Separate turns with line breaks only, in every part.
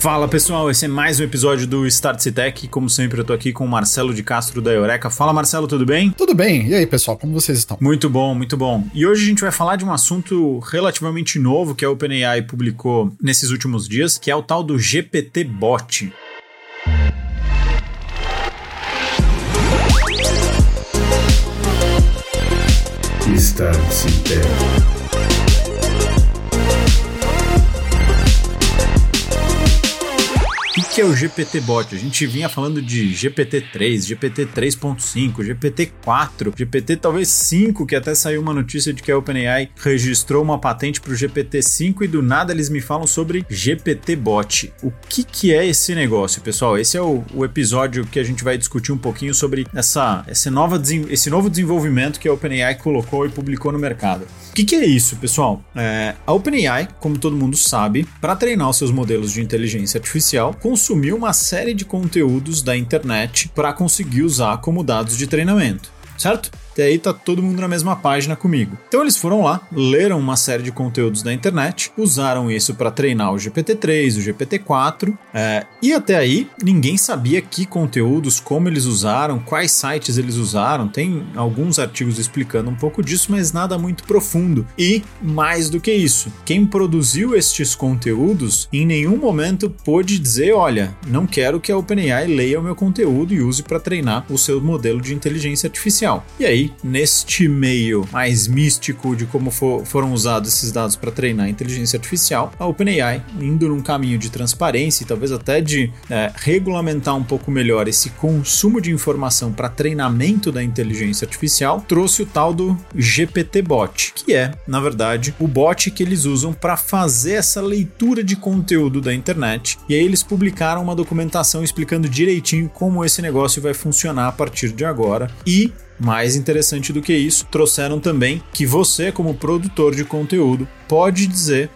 Fala pessoal, esse é mais um episódio do Start Tech. Como sempre, eu tô aqui com o Marcelo de Castro da Eureka. Fala Marcelo, tudo bem?
Tudo bem. E aí, pessoal, como vocês estão?
Muito bom, muito bom. E hoje a gente vai falar de um assunto relativamente novo que a OpenAI publicou nesses últimos dias, que é o tal do GPT Bot.
Start Tech.
Que é o GPT-Bot? A gente vinha falando de GPT-3, GPT-3.5, GPT-4, GPT talvez 5, que até saiu uma notícia de que a OpenAI registrou uma patente para o GPT-5 e do nada eles me falam sobre GPT-Bot. O que, que é esse negócio, pessoal? Esse é o, o episódio que a gente vai discutir um pouquinho sobre essa, essa nova, esse novo desenvolvimento que a OpenAI colocou e publicou no mercado. O que, que, é isso, pessoal? É, a OpenAI, como todo mundo sabe, para treinar os seus modelos de inteligência artificial, consumiu uma série de conteúdos da internet para conseguir usar como dados de treinamento, certo? E aí tá todo mundo na mesma página comigo. Então eles foram lá, leram uma série de conteúdos da internet, usaram isso para treinar o GPT-3, o GPT-4, é, e até aí ninguém sabia que conteúdos, como eles usaram, quais sites eles usaram. Tem alguns artigos explicando um pouco disso, mas nada muito profundo. E mais do que isso, quem produziu estes conteúdos em nenhum momento pôde dizer, olha, não quero que a OpenAI leia o meu conteúdo e use para treinar o seu modelo de inteligência artificial. E aí neste meio mais místico de como for, foram usados esses dados para treinar a inteligência artificial, a OpenAI, indo num caminho de transparência e talvez até de é, regulamentar um pouco melhor esse consumo de informação para treinamento da inteligência artificial, trouxe o tal do GPT-Bot, que é, na verdade, o bot que eles usam para fazer essa leitura de conteúdo da internet. E aí eles publicaram uma documentação explicando direitinho como esse negócio vai funcionar a partir de agora e mais interessante do que isso, trouxeram também que você, como produtor de conteúdo, pode dizer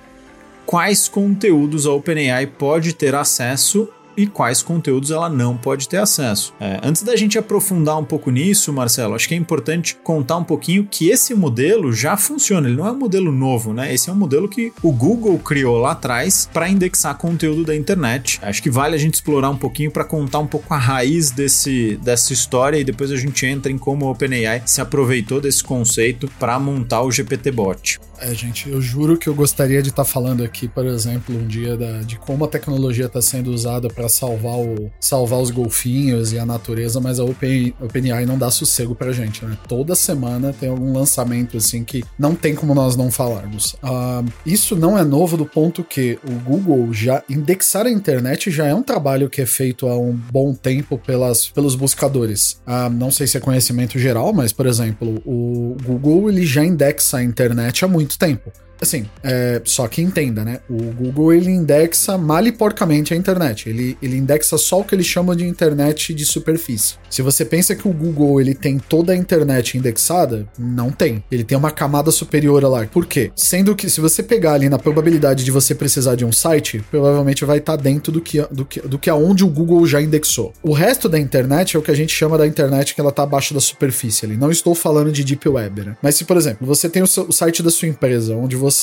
quais conteúdos a OpenAI pode ter acesso e quais conteúdos ela não pode ter acesso. É, antes da gente aprofundar um pouco nisso, Marcelo, acho que é importante contar um pouquinho que esse modelo já funciona. Ele não é um modelo novo, né? Esse é um modelo que o Google criou lá atrás para indexar conteúdo da internet. Acho que vale a gente explorar um pouquinho para contar um pouco a raiz desse, dessa história e depois a gente entra em como a OpenAI se aproveitou desse conceito para montar o GPT-Bot.
É, gente, eu juro que eu gostaria de estar tá falando aqui, por exemplo, um dia da, de como a tecnologia está sendo usada para salvar, salvar os golfinhos e a natureza, mas a Open, OpenAI não dá sossego pra gente, né? Toda semana tem algum lançamento assim que não tem como nós não falarmos. Uh, isso não é novo do ponto que o Google já indexar a internet já é um trabalho que é feito há um bom tempo pelas, pelos buscadores. Uh, não sei se é conhecimento geral, mas, por exemplo, o Google ele já indexa a internet há muito muito tempo. Assim, é, só que entenda, né? O Google ele indexa mal e porcamente a internet. Ele, ele indexa só o que ele chama de internet de superfície. Se você pensa que o Google ele tem toda a internet indexada, não tem. Ele tem uma camada superior lá. Por quê? Sendo que se você pegar ali na probabilidade de você precisar de um site, provavelmente vai estar tá dentro do que, do que, do que aonde o Google já indexou. O resto da internet é o que a gente chama da internet que ela está abaixo da superfície ali. Não estou falando de Deep Web, né? Mas se, por exemplo, você tem o, seu, o site da sua empresa, onde você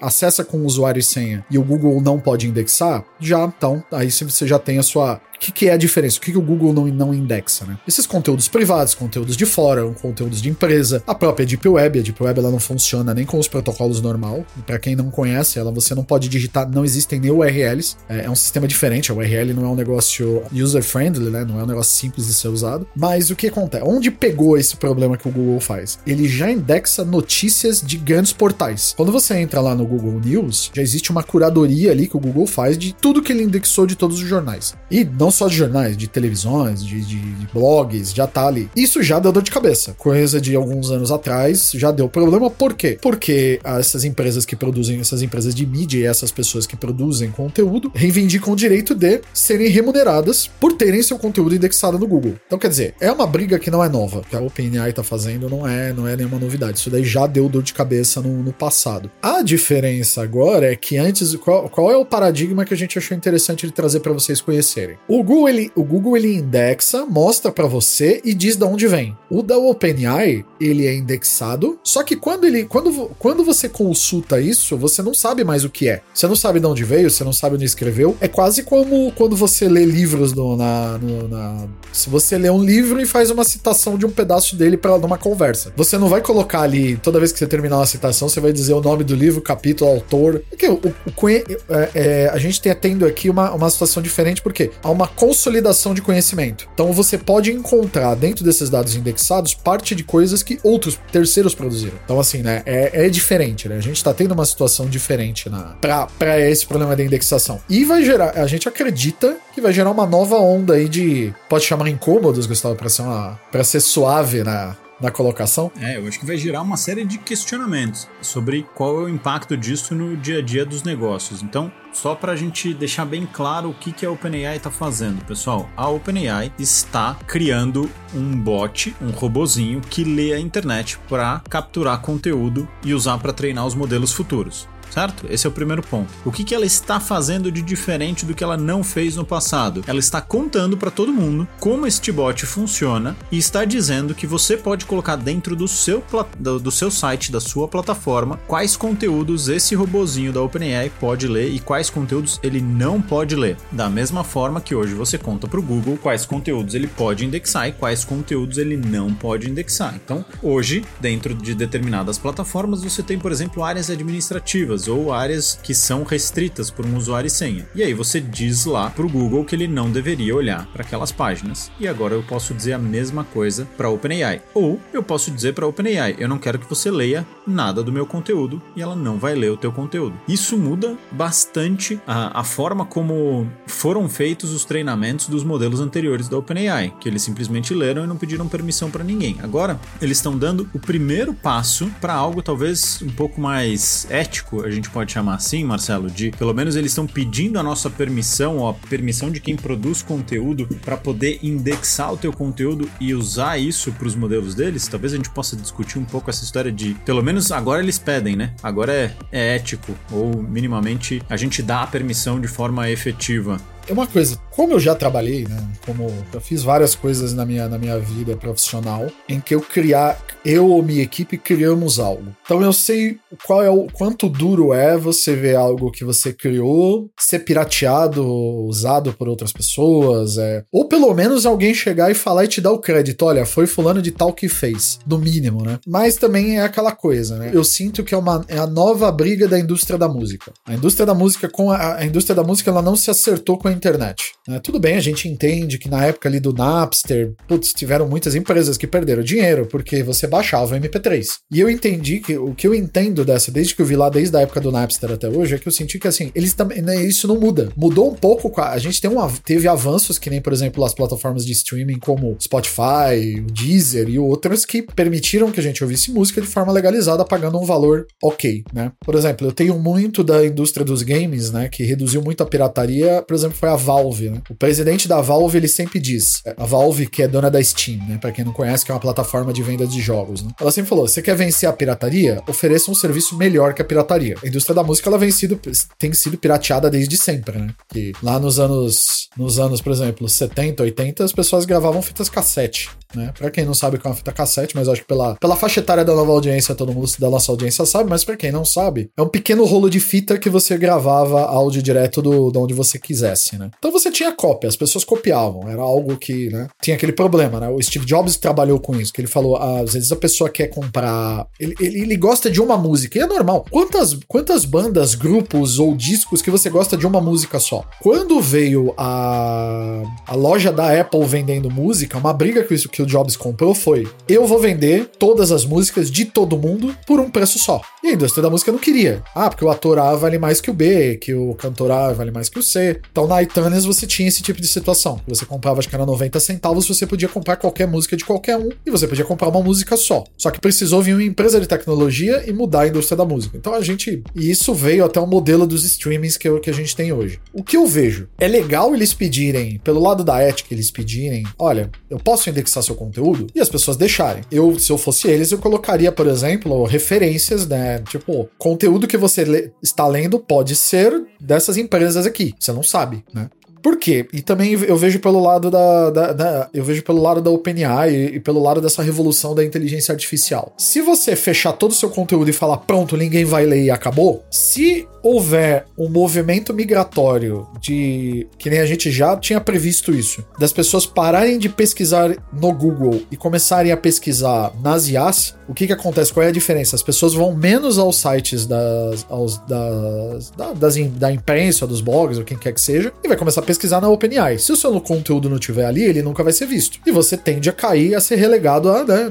acessa com usuário e senha e o Google não pode indexar, já então, aí você já tem a sua o que, que, é a diferença? O que, que, o Google não, não indexa, né? Esses conteúdos privados, conteúdos de fora, conteúdos de empresa, a própria Deep Web, a Deep Web ela não funciona nem com os protocolos normal. Para quem não conhece, ela você não pode digitar, não existem nem URLs. É, é um sistema diferente, a URL não é um negócio user-friendly, né? Não é um negócio simples de ser usado. Mas o que acontece? Onde pegou esse problema que o Google faz? Ele já indexa notícias de grandes portais. Quando você entra lá no Google News, já existe uma curadoria ali que o Google faz de tudo que ele indexou de todos os jornais. E não não só de jornais, de televisões, de, de, de, blogs, já tá ali. Isso já deu dor de cabeça. Coisa de alguns anos atrás já deu problema. Por quê? Porque essas empresas que produzem, essas empresas de mídia e essas pessoas que produzem conteúdo reivindicam o direito de serem remuneradas por terem seu conteúdo indexado no Google. Então, quer dizer, é uma briga que não é nova. que a OpenAI tá fazendo não é, não é nenhuma novidade. Isso daí já deu dor de cabeça no, no passado. A diferença agora é que antes, qual, qual é o paradigma que a gente achou interessante de trazer para vocês conhecerem? O O Google ele, o Google ele indexa, mostra para você e diz de onde vem. O da OpenAI, ele é indexado, só que quando ele quando, quando você consulta isso, você não sabe mais o que é. Você não sabe de onde veio, você não sabe onde escreveu. É quase como quando você lê livros no, na, no, na se você lê um livro e faz uma citação de um pedaço dele para numa conversa. Você não vai colocar ali, toda vez que você terminar uma citação, você vai dizer o nome do livro, capítulo, autor. Porque o, o, o é, é, a gente tem tendo aqui uma, uma situação diferente, porque há uma consolidação de conhecimento. Então você pode encontrar dentro desses dados indexados parte de coisas que outros terceiros produziram. Então, assim, né? É, é diferente, né? A gente tá tendo uma situação diferente na, pra esse problema da indexação. E vai gerar, a gente acredita que vai gerar uma nova onda aí de. Pode chamar incômodos, Gustavo, pra ser, uma, ser suave na, na colocação?
É, eu acho que vai gerar uma série de questionamentos sobre qual é o impacto disso no dia a dia dos negócios. Então, só para a gente deixar bem claro o que, que a OpenAI está fazendo, pessoal. A OpenAI está criando um bot, um robozinho que lê a internet para capturar conteúdo e usar para treinar os modelos futuros certo? Esse é o primeiro ponto. O que, que ela está fazendo de diferente do que ela não fez no passado? Ela está contando para todo mundo como este bot funciona e está dizendo que você pode colocar dentro do seu, do, seu site, da sua plataforma, quais conteúdos esse robozinho da OpenAI pode ler e quais conteúdos ele não pode ler. Da mesma forma que hoje você conta para o Google quais conteúdos ele pode indexar e quais conteúdos ele não pode indexar. Então, hoje, dentro de determinadas plataformas, você tem, por exemplo, áreas administrativas ou áreas que são restritas por um usuário e senha. E aí você diz lá para o Google que ele não deveria olhar para aquelas páginas. E agora eu posso dizer a mesma coisa para a OpenAI. Ou eu posso dizer para a OpenAI, eu não quero que você leia nada do meu conteúdo e ela não vai ler o teu conteúdo. Isso muda bastante a, a forma como foram feitos os treinamentos dos modelos anteriores da OpenAI, que eles simplesmente leram e não pediram permissão para ninguém. Agora, eles estão dando o primeiro passo para algo talvez um pouco mais ético, a gente pode chamar assim, Marcelo, de pelo menos eles estão pedindo a nossa permissão, a permissão de quem produz conteúdo para poder indexar o teu conteúdo e usar isso para os modelos deles. Talvez a gente possa discutir um pouco essa história de, pelo menos agora eles pedem, né? Agora é, é ético ou minimamente a gente dá a permissão de forma efetiva
é uma coisa, como eu já trabalhei, né? Como eu fiz várias coisas na minha, na minha vida profissional, em que eu criar, eu ou minha equipe criamos algo. Então eu sei qual é o quanto duro é você ver algo que você criou ser pirateado, usado por outras pessoas, é, ou pelo menos alguém chegar e falar e te dar o crédito, olha, foi fulano de tal que fez, no mínimo, né? Mas também é aquela coisa, né? Eu sinto que é uma é a nova briga da indústria da música. A indústria da música com a, a indústria da música ela não se acertou com a internet. Né? Tudo bem, a gente entende que na época ali do Napster, putz, tiveram muitas empresas que perderam dinheiro porque você baixava o MP3. E eu entendi que o que eu entendo dessa, desde que eu vi lá, desde a época do Napster até hoje, é que eu senti que assim, eles também. Né, isso não muda. Mudou um pouco. A gente tem um, teve avanços que nem, por exemplo, as plataformas de streaming como Spotify, Deezer e outras que permitiram que a gente ouvisse música de forma legalizada, pagando um valor ok, né? Por exemplo, eu tenho muito da indústria dos games, né? Que reduziu muito a pirataria, por exemplo, foi a Valve, né? O presidente da Valve, ele sempre diz, a Valve que é dona da Steam, né? Pra quem não conhece, que é uma plataforma de venda de jogos, né? Ela sempre falou, você quer vencer a pirataria? Ofereça um serviço melhor que a pirataria. A indústria da música, ela vem sido, tem sido pirateada desde sempre, né? Que lá nos anos, nos anos, por exemplo, 70, 80, as pessoas gravavam fitas cassete, né? Pra quem não sabe o que é uma fita cassete, mas acho que pela, pela faixa etária da nova audiência, todo mundo da nossa audiência sabe, mas pra quem não sabe, é um pequeno rolo de fita que você gravava áudio direto do, de onde você quisesse, né? Então você tinha cópia, as pessoas copiavam, era algo que, né, tinha aquele problema, né? O Steve Jobs trabalhou com isso, que ele falou, às vezes a pessoa quer comprar, ele, ele, ele, gosta de uma música, e é normal. Quantas, quantas bandas, grupos ou discos que você gosta de uma música só? Quando veio a, a loja da Apple vendendo música, uma briga que, isso, que o Jobs comprou foi, eu vou vender todas as músicas de todo mundo por um preço só. E a indústria da música não queria. Ah, porque o ator A vale mais que o B, que o cantor A vale mais que o C. Então na iTunes você tinha esse tipo de situação. Você comprava, acho que era 90 centavos, você podia comprar qualquer música de qualquer um e você podia comprar uma música só. Só que precisou vir uma empresa de tecnologia e mudar a indústria da música. Então a gente. E isso veio até o modelo dos streamings que, que a gente tem hoje. O que eu vejo? É legal eles pedirem, pelo lado da ética, eles pedirem: olha, eu posso indexar seu conteúdo? E as pessoas deixarem. Eu, se eu fosse eles, eu colocaria, por exemplo, referências, né? Tipo, conteúdo que você está lendo pode ser dessas empresas aqui. Você não sabe, né? Por quê? E também eu vejo pelo lado da, da, da eu vejo pelo lado da OpenAI e, e pelo lado dessa revolução da inteligência artificial. Se você fechar todo o seu conteúdo e falar pronto, ninguém vai ler e acabou, se houver um movimento migratório de que nem a gente já tinha previsto isso, das pessoas pararem de pesquisar no Google e começarem a pesquisar nas IAs, o que que acontece? Qual é a diferença? As pessoas vão menos aos sites das, aos, das, da, das, da imprensa, dos blogs, ou quem quer que seja, e vai começar a pesquisar na OpenAI. Se o seu conteúdo não tiver ali, ele nunca vai ser visto. E você tende a cair, a ser relegado à, né,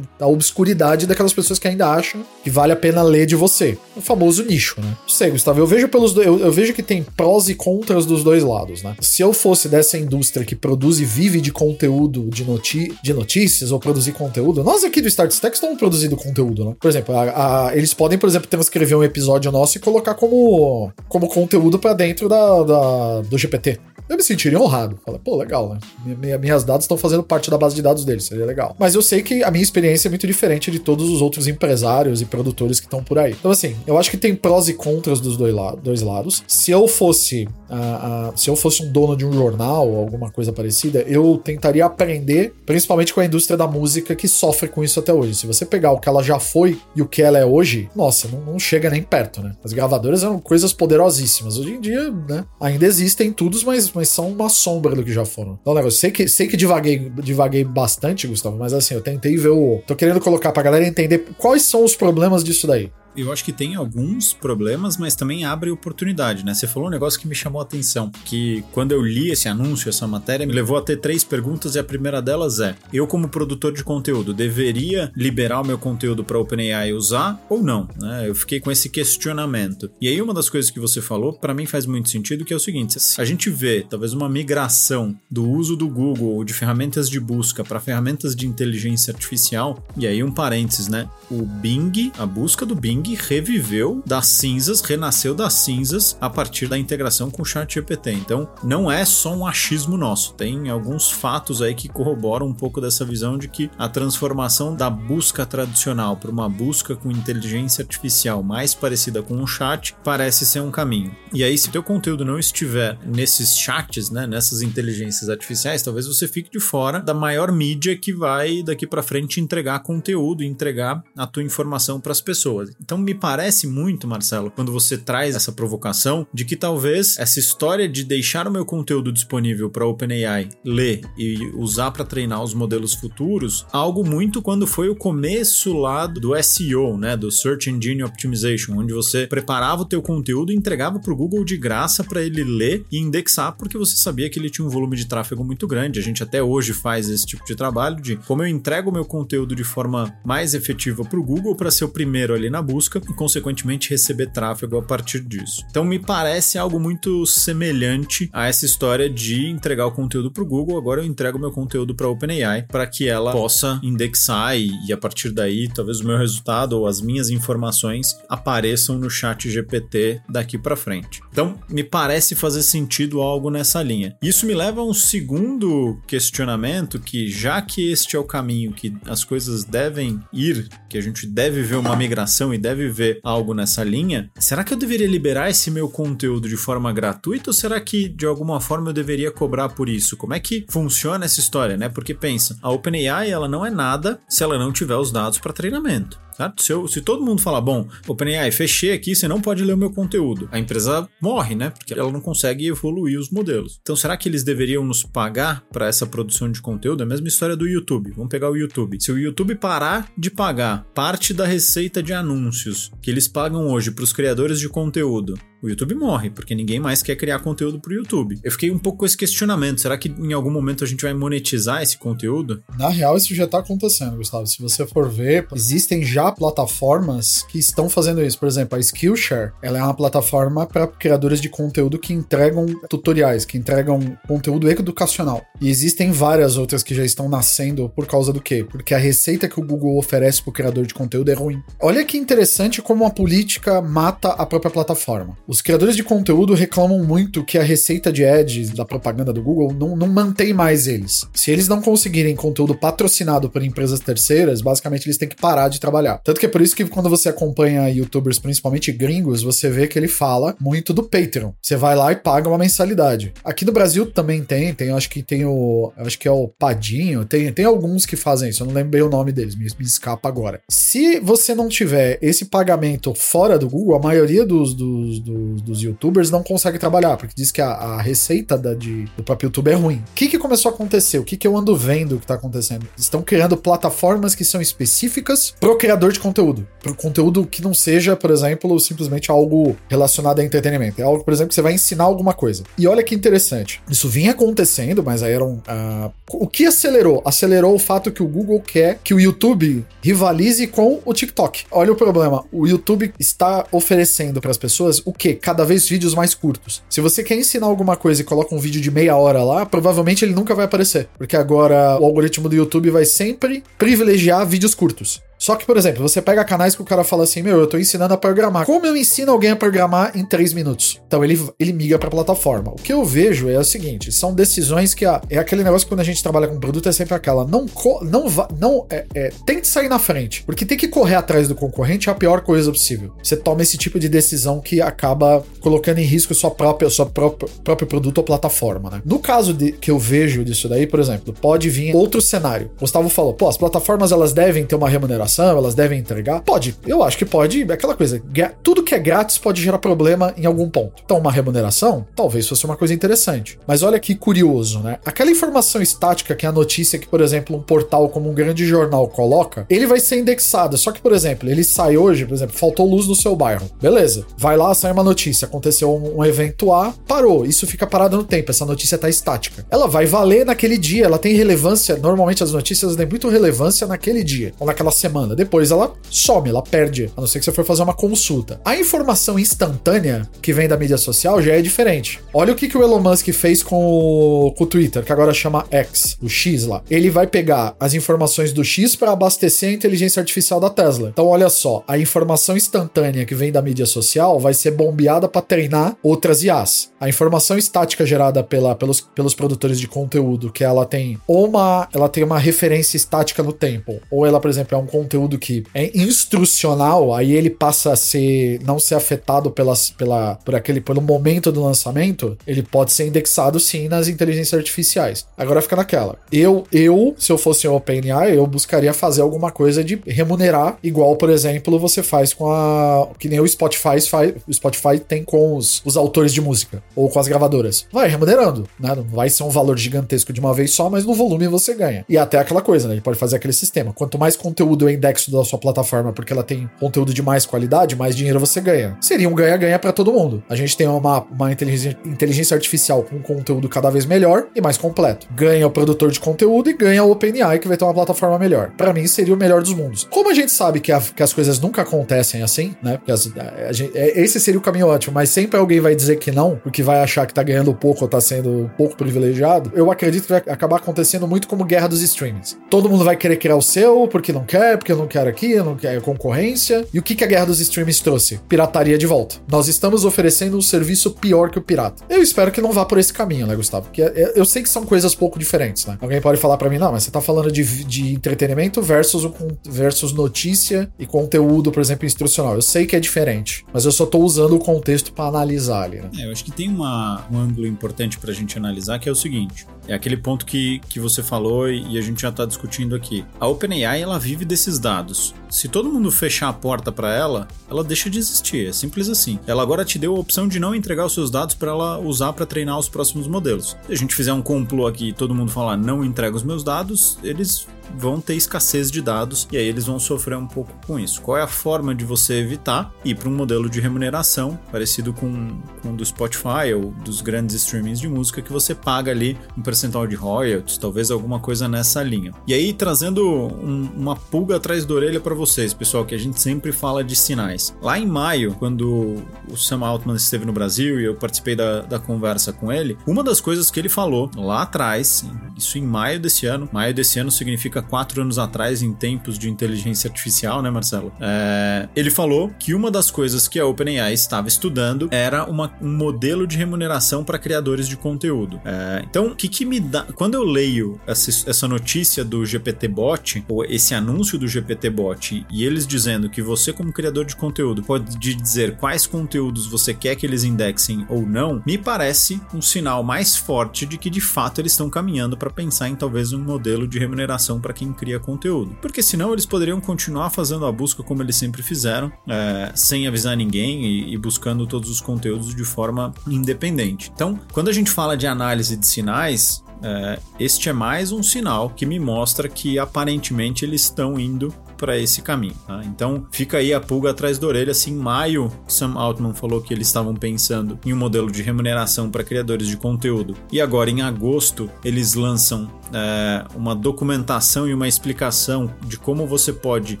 obscuridade daquelas pessoas que ainda acham que vale a pena ler de você. O famoso nicho, né? Sei, Gustavo, eu vejo pelos eu, eu vejo que tem prós e contras dos dois lados, né? Se eu fosse dessa indústria que produz e vive de conteúdo de, noti de notícias ou produzir conteúdo, nós aqui do Start Stacks estamos produzindo conteúdo, né? Por exemplo, a, a, eles podem, por exemplo, transcrever um episódio nosso e colocar como, como conteúdo para dentro da, da, do GPT eu me sentiria honrado. Fala, pô, legal, né? Minha, minhas dados estão fazendo parte da base de dados deles, seria legal. Mas eu sei que a minha experiência é muito diferente de todos os outros empresários e produtores que estão por aí. Então, assim, eu acho que tem prós e contras dos dois, la dois lados. Se eu fosse. Uh, uh, se eu fosse um dono de um jornal ou alguma coisa parecida, eu tentaria aprender, principalmente com a indústria da música que sofre com isso até hoje. Se você pegar o que ela já foi e o que ela é hoje, nossa, não, não chega nem perto, né? As gravadoras eram coisas poderosíssimas. Hoje em dia, né? Ainda existem tudo, mas mas são uma sombra do que já foram. Então, negócio, sei que, sei que divaguei, divaguei bastante, Gustavo, mas assim, eu tentei ver o. Tô querendo colocar pra galera entender quais são os problemas disso daí
eu acho que tem alguns problemas, mas também abre oportunidade, né? Você falou um negócio que me chamou a atenção, que quando eu li esse anúncio, essa matéria, me levou a ter três perguntas e a primeira delas é: eu como produtor de conteúdo deveria liberar o meu conteúdo para OpenAI usar ou não? Né? Eu fiquei com esse questionamento. E aí uma das coisas que você falou, para mim faz muito sentido, que é o seguinte: a gente vê talvez uma migração do uso do Google ou de ferramentas de busca para ferramentas de inteligência artificial. E aí um parênteses, né? O Bing, a busca do Bing Bing reviveu das cinzas, renasceu das cinzas a partir da integração com o ChatGPT. Então, não é só um achismo nosso, tem alguns fatos aí que corroboram um pouco dessa visão de que a transformação da busca tradicional para uma busca com inteligência artificial mais parecida com um chat parece ser um caminho. E aí, se teu conteúdo não estiver nesses chats, né, nessas inteligências artificiais, talvez você fique de fora da maior mídia que vai daqui para frente entregar conteúdo, entregar a tua informação para as pessoas. Então, me parece muito, Marcelo, quando você traz essa provocação de que talvez essa história de deixar o meu conteúdo disponível para OpenAI ler e usar para treinar os modelos futuros, algo muito quando foi o começo lá do SEO, né, do Search Engine Optimization, onde você preparava o teu conteúdo e entregava para o Google de graça para ele ler e indexar, porque você sabia que ele tinha um volume de tráfego muito grande. A gente até hoje faz esse tipo de trabalho de como eu entrego o meu conteúdo de forma mais efetiva para o Google para ser o primeiro ali na busca busca e, consequentemente, receber tráfego a partir disso. Então, me parece algo muito semelhante a essa história de entregar o conteúdo para o Google. Agora eu entrego meu conteúdo para a OpenAI para que ela possa indexar e, e, a partir daí, talvez o meu resultado ou as minhas informações apareçam no chat GPT daqui para frente. Então, me parece fazer sentido algo nessa linha. Isso me leva a um segundo questionamento que, já que este é o caminho que as coisas devem ir, que a gente deve ver uma migração e deve ver algo nessa linha, será que eu deveria liberar esse meu conteúdo de forma gratuita ou será que de alguma forma eu deveria cobrar por isso? Como é que funciona essa história, né? Porque pensa, a OpenAI ela não é nada se ela não tiver os dados para treinamento. Certo? Se, eu, se todo mundo falar, bom, OpenAI, fechei aqui, você não pode ler o meu conteúdo, a empresa morre, né? Porque ela não consegue evoluir os modelos. Então, será que eles deveriam nos pagar para essa produção de conteúdo? É a mesma história do YouTube. Vamos pegar o YouTube. Se o YouTube parar de pagar parte da receita de anúncios que eles pagam hoje para os criadores de conteúdo o YouTube morre, porque ninguém mais quer criar conteúdo pro YouTube. Eu fiquei um pouco com esse questionamento: será que em algum momento a gente vai monetizar esse conteúdo?
Na real, isso já tá acontecendo, Gustavo. Se você for ver, existem já plataformas que estão fazendo isso. Por exemplo, a Skillshare, ela é uma plataforma para criadores de conteúdo que entregam tutoriais, que entregam conteúdo educacional. E existem várias outras que já estão nascendo por causa do quê? Porque a receita que o Google oferece pro criador de conteúdo é ruim. Olha que interessante como a política mata a própria plataforma. Os criadores de conteúdo reclamam muito que a receita de ads da propaganda do Google não, não mantém mais eles. Se eles não conseguirem conteúdo patrocinado por empresas terceiras, basicamente eles têm que parar de trabalhar. Tanto que é por isso que quando você acompanha youtubers, principalmente gringos, você vê que ele fala muito do Patreon. Você vai lá e paga uma mensalidade. Aqui no Brasil também tem, tem, acho que tem o, acho que é o Padinho, tem, tem alguns que fazem isso, eu não lembro bem o nome deles, me, me escapa agora. Se você não tiver esse pagamento fora do Google, a maioria dos, dos, dos, dos youtubers não consegue trabalhar, porque diz que a, a receita da, de, do próprio YouTube é ruim. O que, que começou a acontecer? O que, que eu ando vendo que tá acontecendo? Estão criando plataformas que são específicas pro criador de conteúdo. Pro conteúdo que não seja, por exemplo, simplesmente algo relacionado a entretenimento. É algo, por exemplo, que você vai ensinar alguma coisa. E olha que interessante. Isso vinha acontecendo, mas aí era Uh, o que acelerou? Acelerou o fato que o Google quer que o YouTube rivalize com o TikTok. Olha o problema. O YouTube está oferecendo para as pessoas o que? Cada vez vídeos mais curtos. Se você quer ensinar alguma coisa e coloca um vídeo de meia hora lá, provavelmente ele nunca vai aparecer. Porque agora o algoritmo do YouTube vai sempre privilegiar vídeos curtos. Só que, por exemplo, você pega canais que o cara fala assim: Meu, eu tô ensinando a programar. Como eu ensino alguém a programar em 3 minutos? Então ele, ele migra pra plataforma. O que eu vejo é o seguinte: são decisões que. É aquele negócio que quando a gente trabalha com produto é sempre aquela. Não, não, não é, é, tente sair na frente. Porque ter que correr atrás do concorrente é a pior coisa possível. Você toma esse tipo de decisão que acaba colocando em risco sua própria, sua própria próprio produto ou plataforma, né? No caso de, que eu vejo disso daí, por exemplo, pode vir outro cenário. Gustavo falou: pô, as plataformas elas devem ter uma remuneração elas devem entregar? Pode. Eu acho que pode. É aquela coisa. Tudo que é grátis pode gerar problema em algum ponto. Então, uma remuneração talvez fosse uma coisa interessante. Mas olha que curioso, né? Aquela informação estática que é a notícia que, por exemplo, um portal como um grande jornal coloca, ele vai ser indexado. Só que, por exemplo, ele sai hoje, por exemplo, faltou luz no seu bairro. Beleza. Vai lá, sai uma notícia. Aconteceu um, um evento A, parou. Isso fica parado no tempo. Essa notícia tá estática. Ela vai valer naquele dia. Ela tem relevância. Normalmente as notícias têm muito relevância naquele dia ou naquela semana. Depois ela some, ela perde, a não ser que você for fazer uma consulta. A informação instantânea que vem da mídia social já é diferente. Olha o que, que o Elon Musk fez com o, com o Twitter, que agora chama X, o X lá. Ele vai pegar as informações do X para abastecer a inteligência artificial da Tesla. Então, olha só, a informação instantânea que vem da mídia social vai ser bombeada para treinar outras IAs. A informação estática gerada pela, pelos, pelos produtores de conteúdo, que ela tem ou uma, ela tem uma referência estática no tempo, ou ela, por exemplo, é um conteúdo conteúdo que é instrucional, aí ele passa a ser não ser afetado pelas, pela, por aquele pelo momento do lançamento, ele pode ser indexado sim nas inteligências artificiais. Agora fica naquela. Eu, eu, se eu fosse o OpenAI, eu buscaria fazer alguma coisa de remunerar, igual, por exemplo, você faz com a que nem o Spotify faz, o Spotify tem com os, os autores de música ou com as gravadoras. Vai remunerando, né? Não vai ser um valor gigantesco de uma vez só, mas no volume você ganha. E até aquela coisa, né? Ele pode fazer aquele sistema. Quanto mais conteúdo eu indexo da sua plataforma porque ela tem conteúdo de mais qualidade, mais dinheiro você ganha. Seria um ganha-ganha para todo mundo. A gente tem uma, uma inteligência, inteligência artificial com conteúdo cada vez melhor e mais completo. Ganha o produtor de conteúdo e ganha o OpenAI, que vai ter uma plataforma melhor. Para mim, seria o melhor dos mundos. Como a gente sabe que, a, que as coisas nunca acontecem assim, né? Porque as, a, gente, é, esse seria o caminho ótimo, mas sempre alguém vai dizer que não, porque vai achar que tá ganhando pouco ou tá sendo pouco privilegiado. Eu acredito que vai acabar acontecendo muito como guerra dos streamings. Todo mundo vai querer criar o seu porque não quer, porque não quer aqui, não quer concorrência. E o que, que a guerra dos streams trouxe? Pirataria de volta. Nós estamos oferecendo um serviço pior que o pirata. Eu espero que não vá por esse caminho, né, Gustavo? Porque é, é, eu sei que são coisas pouco diferentes, né? Alguém pode falar para mim, não, mas você tá falando de, de entretenimento versus, versus notícia e conteúdo, por exemplo, instrucional. Eu sei que é diferente, mas eu só tô usando o contexto para analisar ali, né?
É, eu acho que tem uma, um ângulo importante pra gente analisar que é o seguinte: é aquele ponto que, que você falou e a gente já tá discutindo aqui. A OpenAI, ela vive desses dados. Se todo mundo fechar a porta para ela, ela deixa de existir. É simples assim. Ela agora te deu a opção de não entregar os seus dados para ela usar para treinar os próximos modelos. Se a gente fizer um complô aqui e todo mundo falar não entrega os meus dados, eles vão ter escassez de dados e aí eles vão sofrer um pouco com isso. Qual é a forma de você evitar ir para um modelo de remuneração parecido com, com o do Spotify ou dos grandes streamings de música que você paga ali um percentual de royalties, talvez alguma coisa nessa linha. E aí trazendo um, uma pulga atrás da orelha para vocês, pessoal, que a gente sempre fala de sinais. Lá em maio, quando o Sam Altman esteve no Brasil e eu participei da, da conversa com ele, uma das coisas que ele falou lá atrás, Isso em maio desse ano. Maio desse ano significa quatro anos atrás, em tempos de inteligência artificial, né, Marcelo? É, ele falou que uma das coisas que a OpenAI estava estudando era uma, um modelo de remuneração para criadores de conteúdo. É, então, o que, que me dá. Quando eu leio essa, essa notícia do GPT Bot, ou esse anúncio do GPT Bot, e eles dizendo que você, como criador de conteúdo, pode dizer quais conteúdos você quer que eles indexem ou não, me parece um sinal mais forte de que de fato eles estão caminhando para pensar em talvez um modelo de remuneração para quem cria conteúdo. Porque senão eles poderiam continuar fazendo a busca como eles sempre fizeram, é, sem avisar ninguém e, e buscando todos os conteúdos de forma independente. Então, quando a gente fala de análise de sinais, é, este é mais um sinal que me mostra que aparentemente eles estão indo para esse caminho. Tá? Então fica aí a pulga atrás da orelha. Se em maio Sam Altman falou que eles estavam pensando em um modelo de remuneração para criadores de conteúdo e agora em agosto eles lançam é, uma documentação e uma explicação de como você pode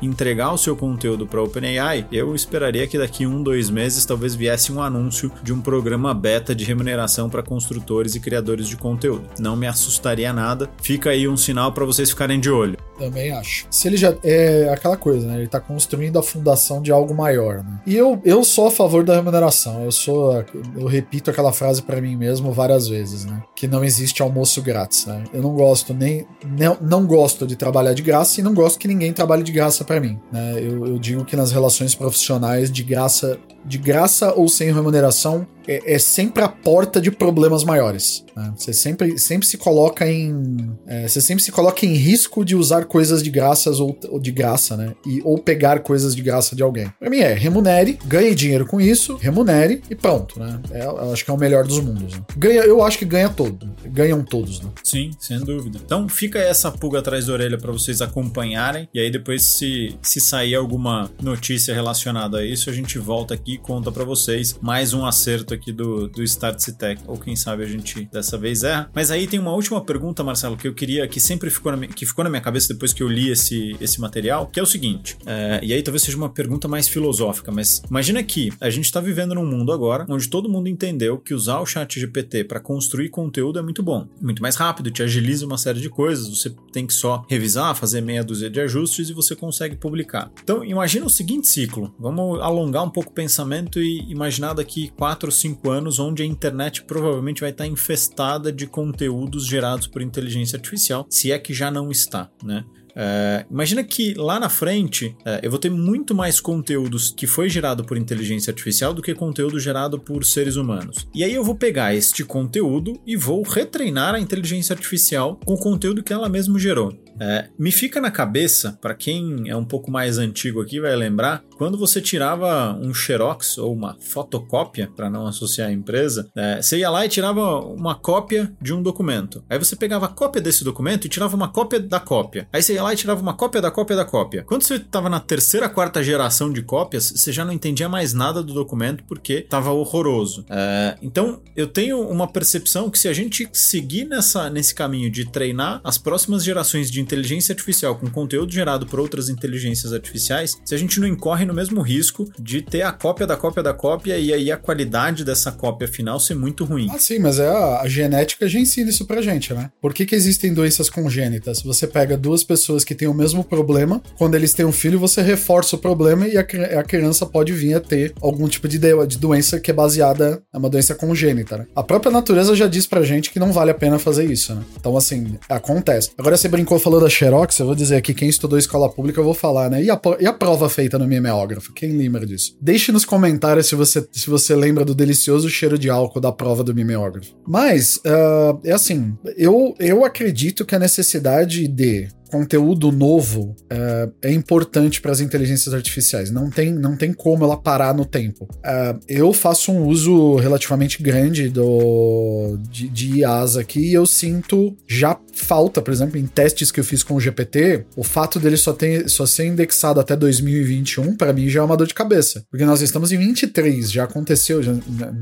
entregar o seu conteúdo para OpenAI, eu esperaria que daqui um, dois meses talvez viesse um anúncio de um programa beta de remuneração para construtores e criadores de conteúdo. Não me assustaria nada. Fica aí um sinal para vocês ficarem de olho.
Também acho. Se ele já. É aquela coisa, né? Ele tá construindo a fundação de algo maior, né? E eu, eu sou a favor da remuneração. Eu sou. Eu repito aquela frase para mim mesmo várias vezes, né? Que não existe almoço grátis, né? Eu não gosto nem. Não, não gosto de trabalhar de graça e não gosto que ninguém trabalhe de graça para mim, né? Eu, eu digo que nas relações profissionais, de graça de graça ou sem remuneração, é, é sempre a porta de problemas maiores. Né? Você sempre, sempre se coloca em. É, você sempre se coloca em risco de usar coisas de graças ou, ou, de graça, né? E, ou pegar coisas de graça de alguém. Pra mim é remunere, ganhe dinheiro com isso, remunere e pronto, né? É, eu acho que é o melhor dos mundos. Né? Ganha, eu acho que ganha todo. Ganham todos, né?
Sim, sem dúvida. Então fica essa pulga atrás da orelha para vocês acompanharem. E aí depois, se, se sair alguma notícia relacionada a isso, a gente volta aqui conta para vocês mais um acerto aqui do, do Start Tech. Ou quem sabe a gente dessa vez erra. Mas aí tem uma última pergunta, Marcelo, que eu queria, que sempre ficou na, que ficou na minha cabeça depois que eu li esse, esse material, que é o seguinte. É, e aí talvez seja uma pergunta mais filosófica, mas imagina que a gente está vivendo num mundo agora onde todo mundo entendeu que usar o chat GPT para construir conteúdo é muito bom. Muito mais rápido, te agiliza uma série de coisas, você tem que só revisar, fazer meia dúzia de ajustes e você consegue publicar. Então imagina o seguinte ciclo. Vamos alongar um pouco o pensamento e imaginar daqui 4 ou 5 anos onde a internet provavelmente vai estar infestada de conteúdos gerados por inteligência artificial, se é que já não está, né? É, imagina que lá na frente é, eu vou ter muito mais conteúdos que foi gerado por inteligência artificial do que conteúdo gerado por seres humanos. E aí eu vou pegar este conteúdo e vou retreinar a inteligência artificial com o conteúdo que ela mesma gerou. É, me fica na cabeça, para quem é um pouco mais antigo aqui vai lembrar, quando você tirava um xerox ou uma fotocópia, para não associar a empresa, é, você ia lá e tirava uma cópia de um documento. Aí você pegava a cópia desse documento e tirava uma cópia da cópia. Aí você ia lá e tirava uma cópia da cópia da cópia. Quando você estava na terceira, quarta geração de cópias, você já não entendia mais nada do documento porque estava horroroso. É, então, eu tenho uma percepção que se a gente seguir nessa, nesse caminho de treinar as próximas gerações de inteligência artificial com conteúdo gerado por outras inteligências artificiais, se a gente não incorre no mesmo risco de ter a cópia da cópia da cópia e aí a qualidade dessa cópia final ser muito ruim.
Ah, sim, mas é a, a genética já ensina isso pra gente, né? Por que, que existem doenças congênitas? Você pega duas pessoas que têm o mesmo problema, quando eles têm um filho, você reforça o problema e a, a criança pode vir a ter algum tipo de, de, de doença que é baseada, é uma doença congênita, né? A própria natureza já diz pra gente que não vale a pena fazer isso, né? Então, assim, acontece. Agora você brincou falou da Xerox, eu vou dizer aqui, quem estudou escola pública, eu vou falar, né? E a, e a prova feita no mimeógrafo? Quem lembra disso? Deixe nos comentários se você, se você lembra do delicioso cheiro de álcool da prova do mimeógrafo. Mas, uh, é assim, eu, eu acredito que a necessidade de conteúdo novo é, é importante para as inteligências artificiais. Não tem, não tem como ela parar no tempo. É, eu faço um uso relativamente grande do, de, de IAs aqui e eu sinto já falta, por exemplo, em testes que eu fiz com o GPT, o fato dele só, ter, só ser indexado até 2021, para mim já é uma dor de cabeça. Porque nós estamos em 23, já aconteceu, já,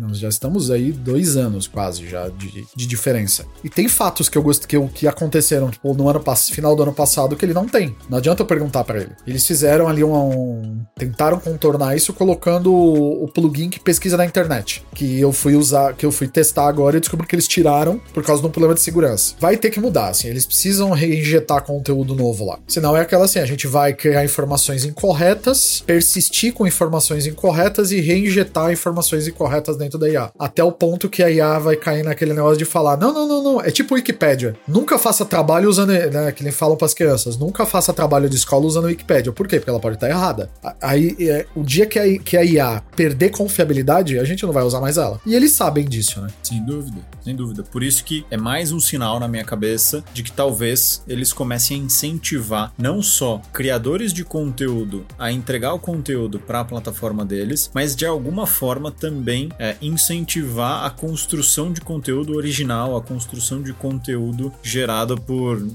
nós já estamos aí dois anos quase já de, de diferença. E tem fatos que eu gosto que, que aconteceram, tipo, no ano passado, final do ano passado que ele não tem. Não adianta eu perguntar para ele. Eles fizeram ali um, tentaram contornar isso colocando o, o plugin que pesquisa na internet, que eu fui usar, que eu fui testar agora e descobri que eles tiraram por causa de um problema de segurança. Vai ter que mudar, assim, eles precisam reinjetar conteúdo novo lá. Senão é aquela assim, a gente vai criar informações incorretas, persistir com informações incorretas e reinjetar informações incorretas dentro da IA. Até o ponto que a IA vai cair naquele negócio de falar: não, não, não, não, é tipo Wikipédia. Nunca faça trabalho usando, né, que nem falam para as crianças, nunca faça trabalho de escola usando Wikipédia. Por quê? Porque ela pode estar errada. Aí, é, o dia que a, que a IA perder confiabilidade, a gente não vai usar mais ela. E eles sabem disso, né?
Sem dúvida, sem dúvida. Por isso que é mais um sinal na minha cabeça de que talvez eles comecem a incentivar não só criadores de conteúdo a entregar o conteúdo para a plataforma deles, mas de alguma forma também é, incentivar a construção de conteúdo original, a construção de conteúdo gerado por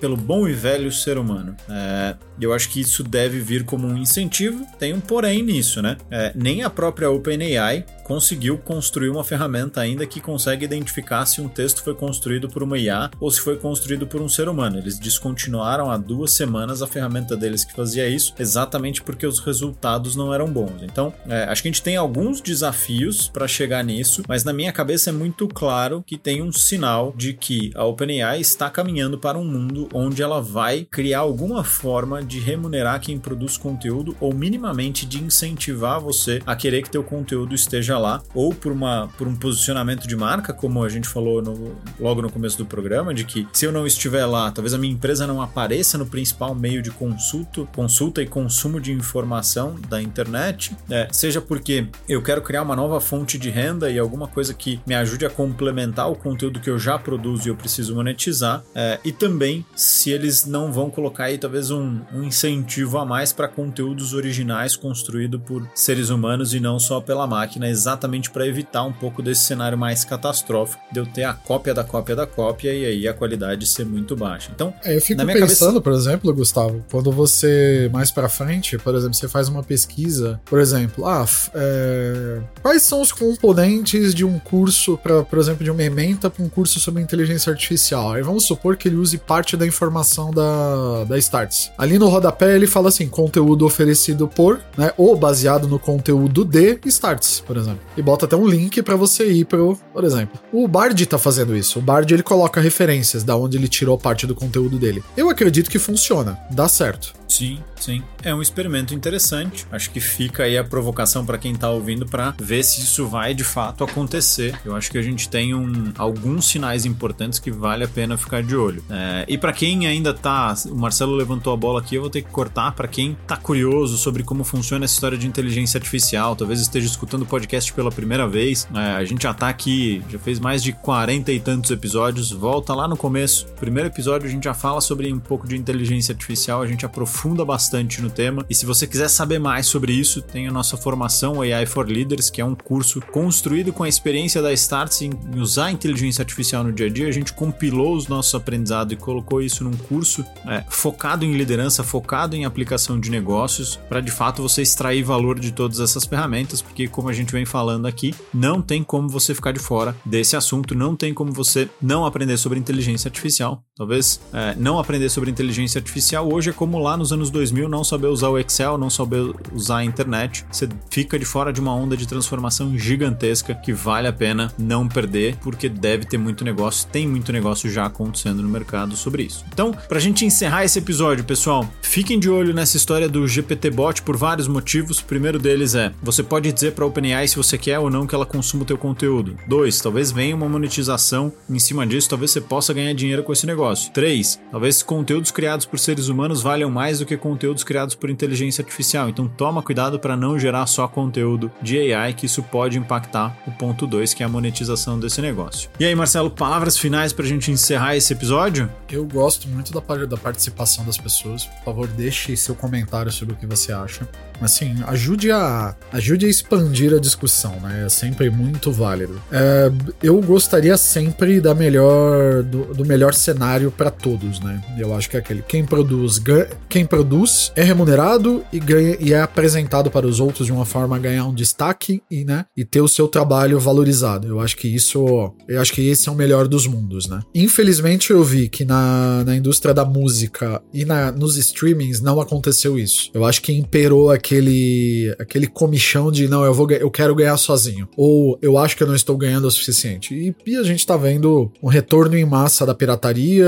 pelo bom e velho ser humano. É, eu acho que isso deve vir como um incentivo. Tem um porém nisso, né? É, nem a própria OpenAI conseguiu construir uma ferramenta ainda que consegue identificar se um texto foi construído por uma IA ou se foi construído por um ser humano. Eles descontinuaram há duas semanas a ferramenta deles que fazia isso, exatamente porque os resultados não eram bons. Então, é, acho que a gente tem alguns desafios para chegar nisso, mas na minha cabeça é muito claro que tem um sinal de que a OpenAI está caminhando para um mundo onde ela vai criar alguma forma de remunerar quem produz conteúdo ou minimamente de incentivar você a querer que teu conteúdo esteja esteja lá, ou por, uma, por um posicionamento de marca, como a gente falou no, logo no começo do programa, de que se eu não estiver lá, talvez a minha empresa não apareça no principal meio de consulta, consulta e consumo de informação da internet, é, seja porque eu quero criar uma nova fonte de renda e alguma coisa que me ajude a complementar o conteúdo que eu já produzo e eu preciso monetizar, é, e também se eles não vão colocar aí talvez um, um incentivo a mais para conteúdos originais construídos por seres humanos e não só pela máquina, exatamente para evitar um pouco desse cenário mais catastrófico de eu ter a cópia da cópia da cópia e aí a qualidade ser muito baixa. Então,
é, eu fico pensando, cabeça... por exemplo, Gustavo, quando você mais para frente, por exemplo, você faz uma pesquisa, por exemplo, ah, é, quais são os componentes de um curso para, por exemplo, de uma ementa para um curso sobre inteligência artificial? Aí vamos supor que ele use parte da informação da, da Starts. Ali no rodapé ele fala assim, conteúdo oferecido por, né, ou baseado no conteúdo de Starts, por exemplo. E bota até um link para você ir pro, por exemplo. O Bard tá fazendo isso. O Bard ele coloca referências da onde ele tirou parte do conteúdo dele. Eu acredito que funciona, dá certo.
Sim, sim. É um experimento interessante. Acho que fica aí a provocação para quem tá ouvindo para ver se isso vai de fato acontecer. Eu acho que a gente tem um, alguns sinais importantes que vale a pena ficar de olho. É, e para quem ainda tá, o Marcelo levantou a bola aqui, eu vou ter que cortar. Para quem tá curioso sobre como funciona essa história de inteligência artificial, talvez esteja escutando o podcast pela primeira vez. É, a gente já tá aqui, já fez mais de 40 e tantos episódios. Volta lá no começo. Primeiro episódio a gente já fala sobre um pouco de inteligência artificial, a gente aprofunda aprofunda bastante no tema. E se você quiser saber mais sobre isso, tem a nossa formação AI for Leaders, que é um curso construído com a experiência da Starts em usar inteligência artificial no dia a dia. A gente compilou os nossos aprendizados e colocou isso num curso é, focado em liderança, focado em aplicação de negócios, para de fato você extrair valor de todas essas ferramentas, porque como a gente vem falando aqui, não tem como você ficar de fora desse assunto, não tem como você não aprender sobre inteligência artificial. Talvez é, não aprender sobre inteligência artificial hoje é como lá nos anos 2000 não saber usar o Excel, não saber usar a internet. Você fica de fora de uma onda de transformação gigantesca que vale a pena não perder, porque deve ter muito negócio, tem muito negócio já acontecendo no mercado sobre isso. Então, pra gente encerrar esse episódio, pessoal, fiquem de olho nessa história do GPT Bot por vários motivos. O primeiro deles é: você pode dizer para a OpenAI se você quer ou não que ela consuma o teu conteúdo. Dois, talvez venha uma monetização em cima disso, talvez você possa ganhar dinheiro com esse negócio. Três, talvez conteúdos criados por seres humanos valham mais do que conteúdos criados por inteligência artificial. Então toma cuidado para não gerar só conteúdo de AI, que isso pode impactar o ponto 2, que é a monetização desse negócio. E aí, Marcelo, palavras finais para a gente encerrar esse episódio?
Eu gosto muito da, da participação das pessoas. Por favor, deixe seu comentário sobre o que você acha. Assim, ajude a, ajude a expandir a discussão, né? É sempre muito válido. É, eu gostaria sempre da melhor, do, do melhor cenário cenário para todos, né? Eu acho que é aquele quem produz, quem produz é remunerado e ganha e é apresentado para os outros de uma forma a ganhar um destaque e, né, e ter o seu trabalho valorizado. Eu acho que isso, eu acho que esse é o melhor dos mundos, né? Infelizmente eu vi que na, na indústria da música e na, nos streamings não aconteceu isso. Eu acho que imperou aquele aquele comichão de não, eu vou eu quero ganhar sozinho ou eu acho que eu não estou ganhando o suficiente. E, e a gente tá vendo um retorno em massa da pirataria,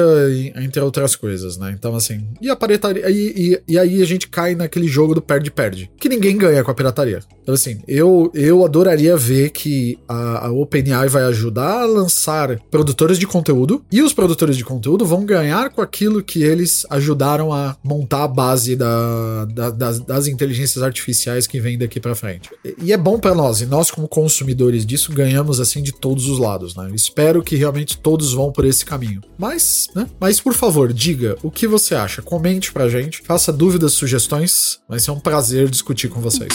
entre outras coisas, né? Então, assim, e a pirataria. E, e, e aí a gente cai naquele jogo do perde-perde, que ninguém ganha com a pirataria. Então, assim, eu, eu adoraria ver que a, a OpenAI vai ajudar a lançar produtores de conteúdo e os produtores de conteúdo vão ganhar com aquilo que eles ajudaram a montar a base da, da, das, das inteligências artificiais que vem daqui para frente. E é bom para nós, e nós, como consumidores disso, ganhamos assim de todos os lados, né? Espero que realmente todos vão por esse caminho. Mas, né? Mas por favor, diga o que você acha. Comente pra gente, faça dúvidas, sugestões. Vai ser um prazer discutir com vocês.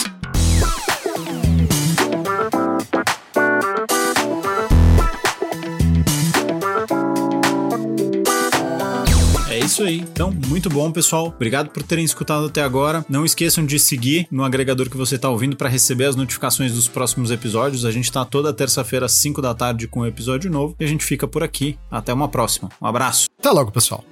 Isso aí. Então, muito bom, pessoal. Obrigado por terem escutado até agora. Não esqueçam de seguir no agregador que você está ouvindo para receber as notificações dos próximos episódios. A gente está toda terça-feira às 5 da tarde com um episódio novo e a gente fica por aqui. Até uma próxima. Um abraço.
Até logo, pessoal.